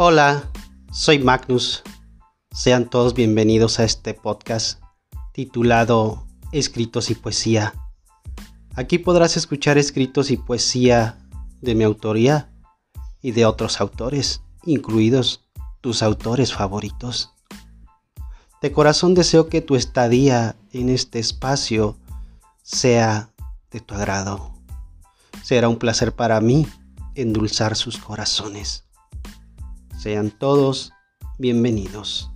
Hola, soy Magnus. Sean todos bienvenidos a este podcast titulado Escritos y Poesía. Aquí podrás escuchar escritos y poesía de mi autoría y de otros autores, incluidos tus autores favoritos. De corazón deseo que tu estadía en este espacio sea de tu agrado. Será un placer para mí endulzar sus corazones. Sean todos bienvenidos.